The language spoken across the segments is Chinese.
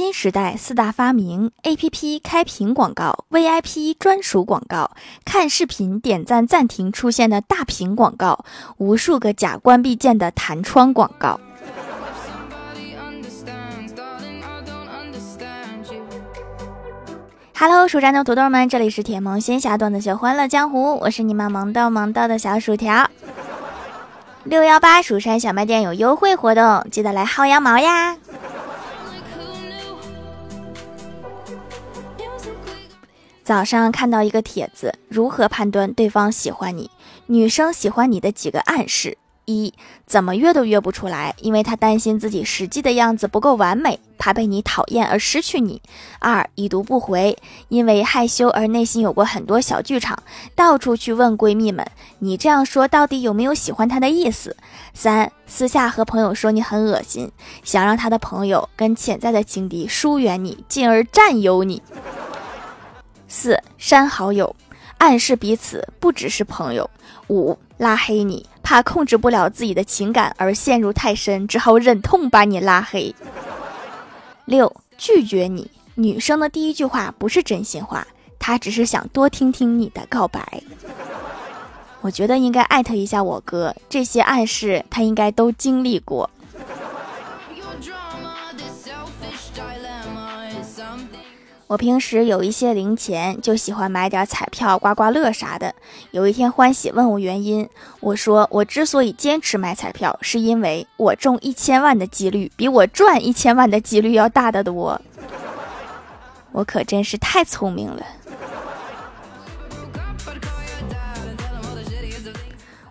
新时代四大发明：APP 开屏广告、VIP 专属广告、看视频点赞暂停出现的大屏广告、无数个假关闭键的弹窗广告。Hello，薯站的土豆们，这里是铁萌仙侠段子秀欢乐江湖，我是你们萌豆萌豆的小薯条。六幺八蜀山小卖店有优惠活动，记得来薅羊毛呀！早上看到一个帖子，如何判断对方喜欢你？女生喜欢你的几个暗示。一怎么约都约不出来，因为她担心自己实际的样子不够完美，怕被你讨厌而失去你。二已读不回，因为害羞而内心有过很多小剧场，到处去问闺蜜们，你这样说到底有没有喜欢他的意思？三私下和朋友说你很恶心，想让他的朋友跟潜在的情敌疏远你，进而占有你。四删好友，暗示彼此不只是朋友。五拉黑你。怕控制不了自己的情感而陷入太深，只好忍痛把你拉黑。六拒绝你，女生的第一句话不是真心话，她只是想多听听你的告白。我觉得应该艾特一下我哥，这些暗示他应该都经历过。我平时有一些零钱，就喜欢买点彩票、刮刮乐啥的。有一天，欢喜问我原因，我说我之所以坚持买彩票，是因为我中一千万的几率比我赚一千万的几率要大得多。我可真是太聪明了。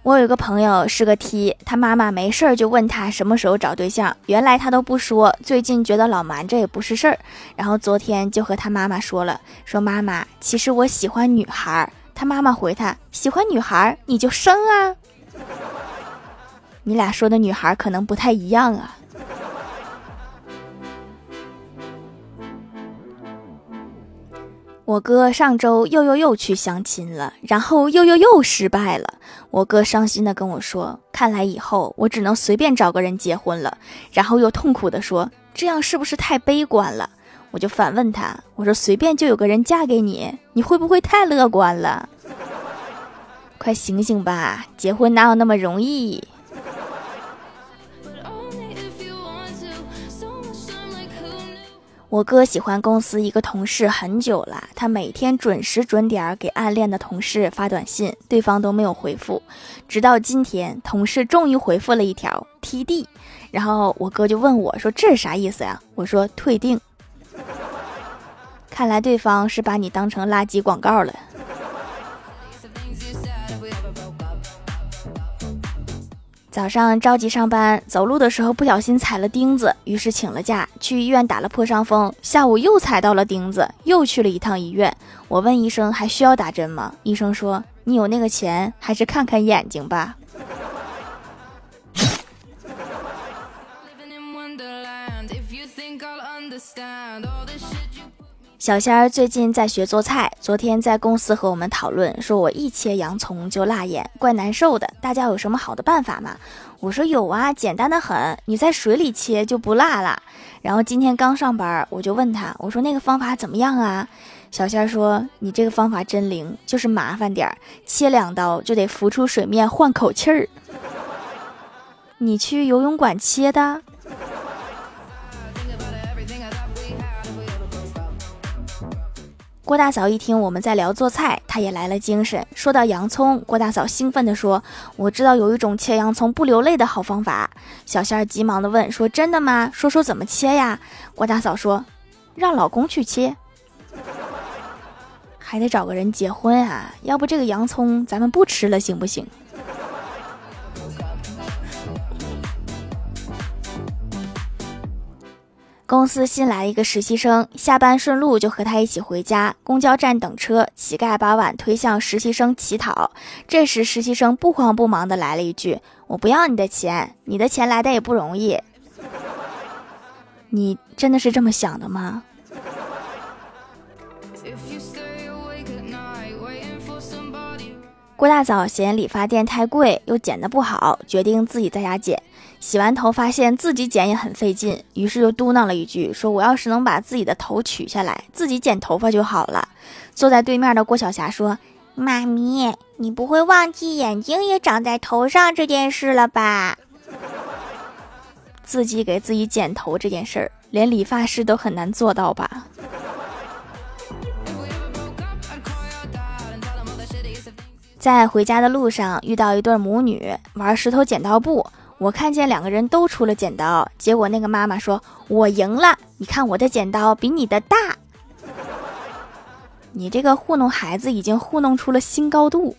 我有个朋友是个 T，他妈妈没事儿就问他什么时候找对象，原来他都不说，最近觉得老瞒着也不是事儿，然后昨天就和他妈妈说了，说妈妈，其实我喜欢女孩儿。他妈妈回他，喜欢女孩儿你就生啊，你俩说的女孩儿可能不太一样啊。我哥上周又又又去相亲了，然后又又又失败了。我哥伤心的跟我说：“看来以后我只能随便找个人结婚了。”然后又痛苦的说：“这样是不是太悲观了？”我就反问他：“我说随便就有个人嫁给你，你会不会太乐观了？快醒醒吧，结婚哪有那么容易？”我哥喜欢公司一个同事很久了，他每天准时准点给暗恋的同事发短信，对方都没有回复。直到今天，同事终于回复了一条 “TD”，然后我哥就问我说：“这是啥意思呀？”我说：“退订。”看来对方是把你当成垃圾广告了。早上着急上班，走路的时候不小心踩了钉子，于是请了假，去医院打了破伤风。下午又踩到了钉子，又去了一趟医院。我问医生还需要打针吗？医生说你有那个钱，还是看看眼睛吧。小仙儿最近在学做菜，昨天在公司和我们讨论，说我一切洋葱就辣眼，怪难受的。大家有什么好的办法吗？我说有啊，简单的很，你在水里切就不辣了。然后今天刚上班，我就问他，我说那个方法怎么样啊？小仙儿说你这个方法真灵，就是麻烦点儿，切两刀就得浮出水面换口气儿。你去游泳馆切的？郭大嫂一听我们在聊做菜，她也来了精神。说到洋葱，郭大嫂兴奋地说：“我知道有一种切洋葱不流泪的好方法。”小仙儿急忙地问：“说真的吗？说说怎么切呀？”郭大嫂说：“让老公去切，还得找个人结婚啊！要不这个洋葱咱们不吃了，行不行？”公司新来一个实习生，下班顺路就和他一起回家。公交站等车，乞丐把碗推向实习生乞讨。这时，实习生不慌不忙的来了一句：“我不要你的钱，你的钱来的也不容易。”你真的是这么想的吗？郭大嫂嫌理发店太贵，又剪得不好，决定自己在家剪。洗完头发现自己剪也很费劲，于是就嘟囔了一句：“说我要是能把自己的头取下来，自己剪头发就好了。”坐在对面的郭晓霞说：“妈咪，你不会忘记眼睛也长在头上这件事了吧？”自己给自己剪头这件事儿，连理发师都很难做到吧？在回家的路上遇到一对母女玩石头剪刀布，我看见两个人都出了剪刀，结果那个妈妈说：“我赢了，你看我的剪刀比你的大。”你这个糊弄孩子已经糊弄出了新高度。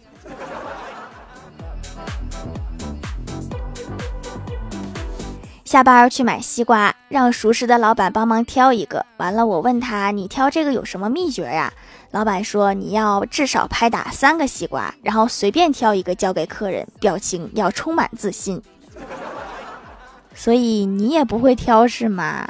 下班去买西瓜，让熟识的老板帮忙挑一个。完了，我问他：“你挑这个有什么秘诀呀？”老板说：“你要至少拍打三个西瓜，然后随便挑一个交给客人，表情要充满自信。所以你也不会挑是吗？”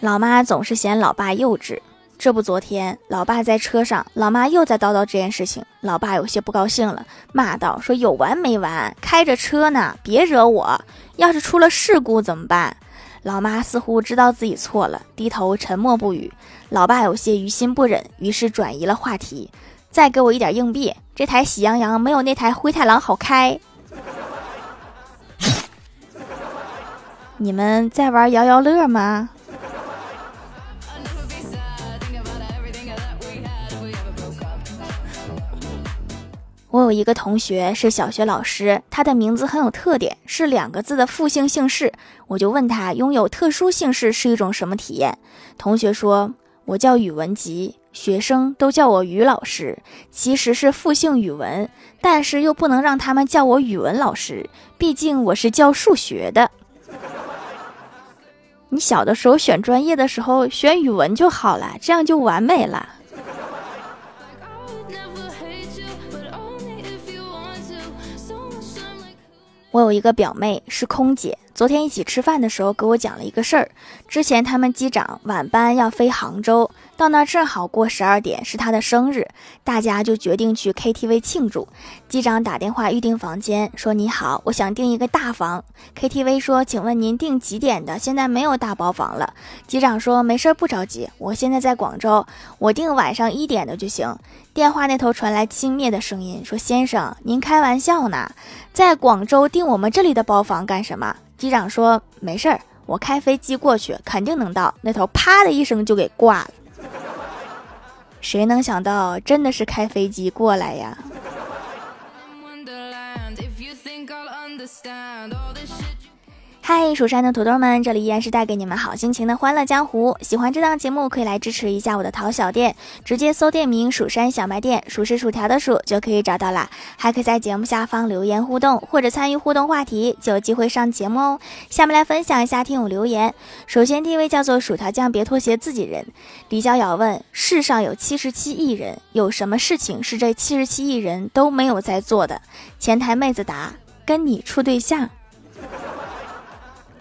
老妈总是嫌老爸幼稚，这不，昨天老爸在车上，老妈又在叨叨这件事情，老爸有些不高兴了，骂道：“说有完没完？开着车呢，别惹我！要是出了事故怎么办？”老妈似乎知道自己错了，低头沉默不语。老爸有些于心不忍，于是转移了话题：“再给我一点硬币，这台喜羊羊没有那台灰太狼好开。”你们在玩摇摇乐吗？我有一个同学是小学老师，他的名字很有特点，是两个字的复姓姓氏。我就问他，拥有特殊姓氏是一种什么体验？同学说：“我叫宇文吉，学生都叫我于老师，其实是复姓宇文，但是又不能让他们叫我语文老师，毕竟我是教数学的。你小的时候选专业的时候选语文就好了，这样就完美了。”我有一个表妹是空姐，昨天一起吃饭的时候给我讲了一个事儿。之前他们机长晚班要飞杭州，到那儿正好过十二点，是他的生日，大家就决定去 KTV 庆祝。机长打电话预订房间，说：“你好，我想订一个大房。”KTV 说：“请问您订几点的？现在没有大包房了。”机长说：“没事，不着急，我现在在广州，我订晚上一点的就行。”电话那头传来轻蔑的声音，说：“先生，您开玩笑呢？在广州订我们这里的包房干什么？”机长说：“没事儿，我开飞机过去，肯定能到。”那头啪的一声就给挂了。谁能想到，真的是开飞机过来呀？嗨，蜀山的土豆们，这里依然是带给你们好心情的欢乐江湖。喜欢这档节目，可以来支持一下我的淘小店，直接搜店名“蜀山小卖店”，数是薯条的数就可以找到啦。还可以在节目下方留言互动，或者参与互动话题，就有机会上节目哦。下面来分享一下听友留言。首先第一位叫做薯条酱，别拖鞋自己人。李逍遥问：世上有七十七亿人，有什么事情是这七十七亿人都没有在做的？前台妹子答：跟你处对象。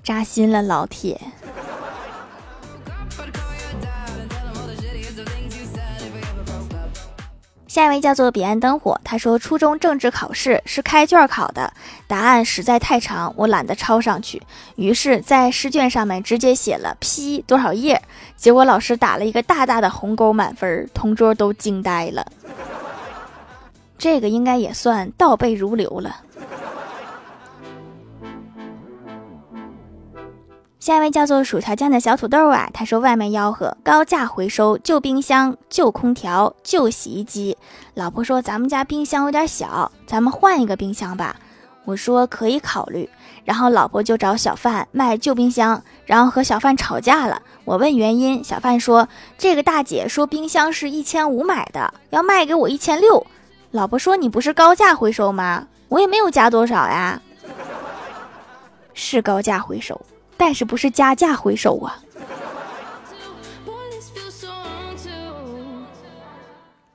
扎心了，老铁。下一位叫做彼岸灯火，他说初中政治考试是开卷考的，答案实在太长，我懒得抄上去，于是，在试卷上面直接写了批多少页，结果老师打了一个大大的红勾，满分，同桌都惊呆了。这个应该也算倒背如流了。下一位叫做薯条酱的小土豆啊，他说外卖吆喝高价回收旧冰箱、旧空调、旧洗衣机。老婆说咱们家冰箱有点小，咱们换一个冰箱吧。我说可以考虑。然后老婆就找小贩卖旧冰箱，然后和小贩吵架了。我问原因，小贩说这个大姐说冰箱是一千五买的，要卖给我一千六。老婆说你不是高价回收吗？我也没有加多少呀。是高价回收。但是不是加价回收啊？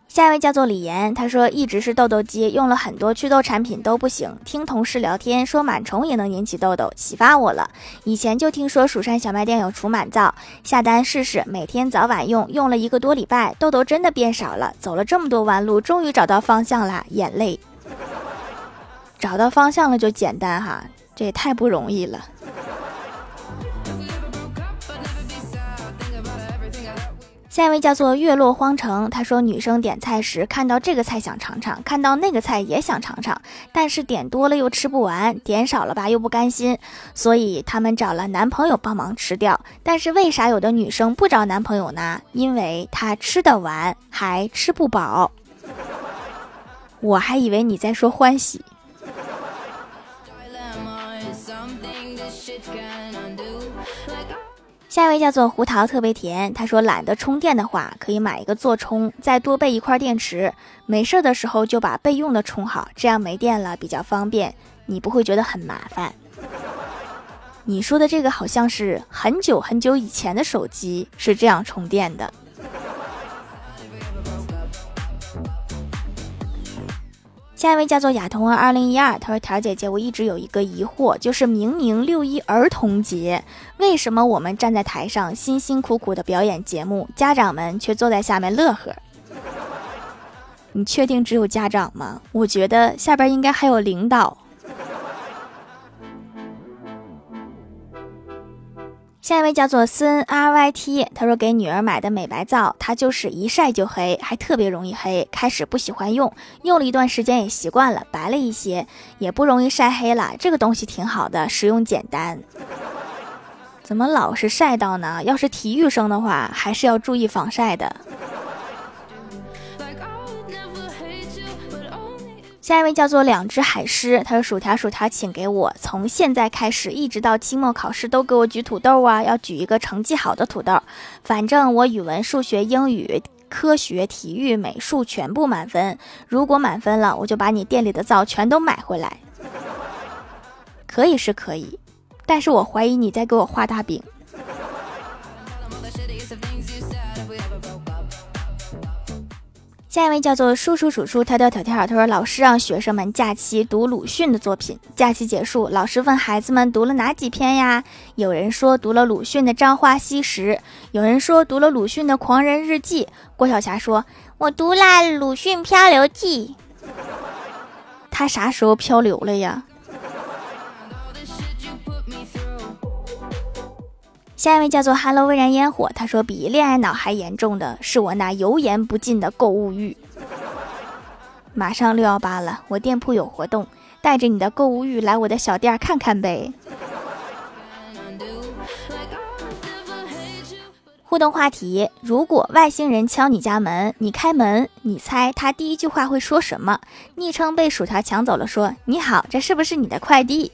下一位叫做李岩，他说一直是痘痘肌，用了很多祛痘产品都不行。听同事聊天说螨虫也能引起痘痘，启发我了。以前就听说蜀山小卖店有除螨皂，下单试试，每天早晚用，用了一个多礼拜，痘痘真的变少了。走了这么多弯路，终于找到方向了，眼泪。找到方向了就简单哈，这也太不容易了。下一位叫做月落荒城，他说女生点菜时看到这个菜想尝尝，看到那个菜也想尝尝，但是点多了又吃不完，点少了吧又不甘心，所以他们找了男朋友帮忙吃掉。但是为啥有的女生不找男朋友呢？因为她吃得完还吃不饱。我还以为你在说欢喜。下一位叫做胡桃，特别甜。他说懒得充电的话，可以买一个座充，再多备一块电池，没事的时候就把备用的充好，这样没电了比较方便，你不会觉得很麻烦。你说的这个好像是很久很久以前的手机是这样充电的。下一位叫做亚童儿二零一二，他说：“条姐姐，我一直有一个疑惑，就是明明六一儿童节，为什么我们站在台上辛辛苦苦的表演节目，家长们却坐在下面乐呵？你确定只有家长吗？我觉得下边应该还有领导。”下一位叫做森 R Y T，他说给女儿买的美白皂，它就是一晒就黑，还特别容易黑。开始不喜欢用，用了一段时间也习惯了，白了一些，也不容易晒黑了。这个东西挺好的，实用简单。怎么老是晒到呢？要是体育生的话，还是要注意防晒的。下一位叫做两只海狮，他说：“薯条，薯条，请给我从现在开始一直到期末考试都给我举土豆啊！要举一个成绩好的土豆，反正我语文、数学、英语、科学、体育、美术全部满分。如果满分了，我就把你店里的皂全都买回来。可以是可以，但是我怀疑你在给我画大饼。”下一位叫做叔叔叔叔跳跳跳跳，他说老师让学生们假期读鲁迅的作品。假期结束，老师问孩子们读了哪几篇呀？有人说读了鲁迅的《朝花夕拾》，有人说读了鲁迅的《狂人日记》。郭晓霞说：“我读了鲁迅《漂流记》。”他啥时候漂流了呀？下一位叫做 Hello 微燃烟火，他说比恋爱脑还严重的是我那油盐不进的购物欲。马上六幺八了，我店铺有活动，带着你的购物欲来我的小店看看呗。互动话题：如果外星人敲你家门，你开门，你猜他第一句话会说什么？昵称被薯条抢走了，说你好，这是不是你的快递？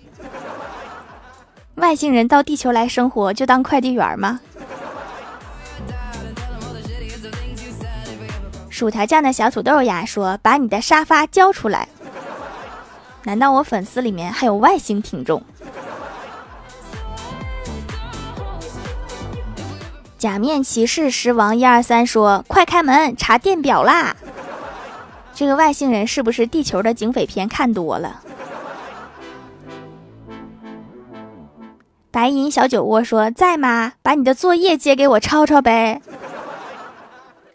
外星人到地球来生活，就当快递员吗？薯条酱的小土豆呀说：“把你的沙发交出来。”难道我粉丝里面还有外星听众？假面骑士狮王一二三说：“快开门，查电表啦！”这个外星人是不是地球的警匪片看多了？白银小酒窝说：“在吗？把你的作业借给我抄抄呗。”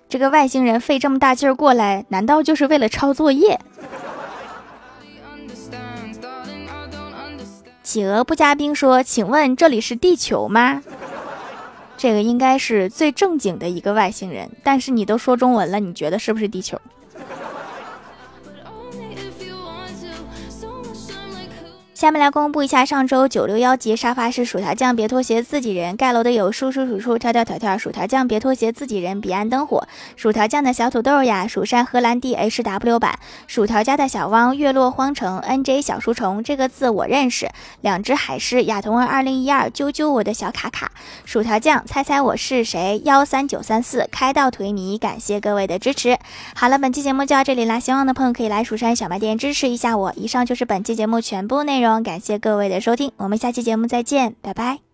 这个外星人费这么大劲儿过来，难道就是为了抄作业？企鹅不加冰说：“请问这里是地球吗？”这个应该是最正经的一个外星人，但是你都说中文了，你觉得是不是地球？下面来公布一下上周九六幺级沙发是薯条酱，别拖鞋，自己人盖楼的有叔叔、叔叔、跳跳、跳跳、薯条酱，别拖鞋，自己人，彼岸灯火，薯条酱的小土豆呀，蜀山荷兰弟 H W 版，薯条家的小汪，月落荒城，N J 小书虫，这个字我认识，两只海狮，亚童儿二零一二，啾啾我的小卡卡，薯条酱，猜猜我是谁？幺三九三四，开到颓靡，感谢各位的支持。好了，本期节目就到这里啦，希望的朋友可以来蜀山小卖店支持一下我。以上就是本期节目全部内容。感谢各位的收听，我们下期节目再见，拜拜。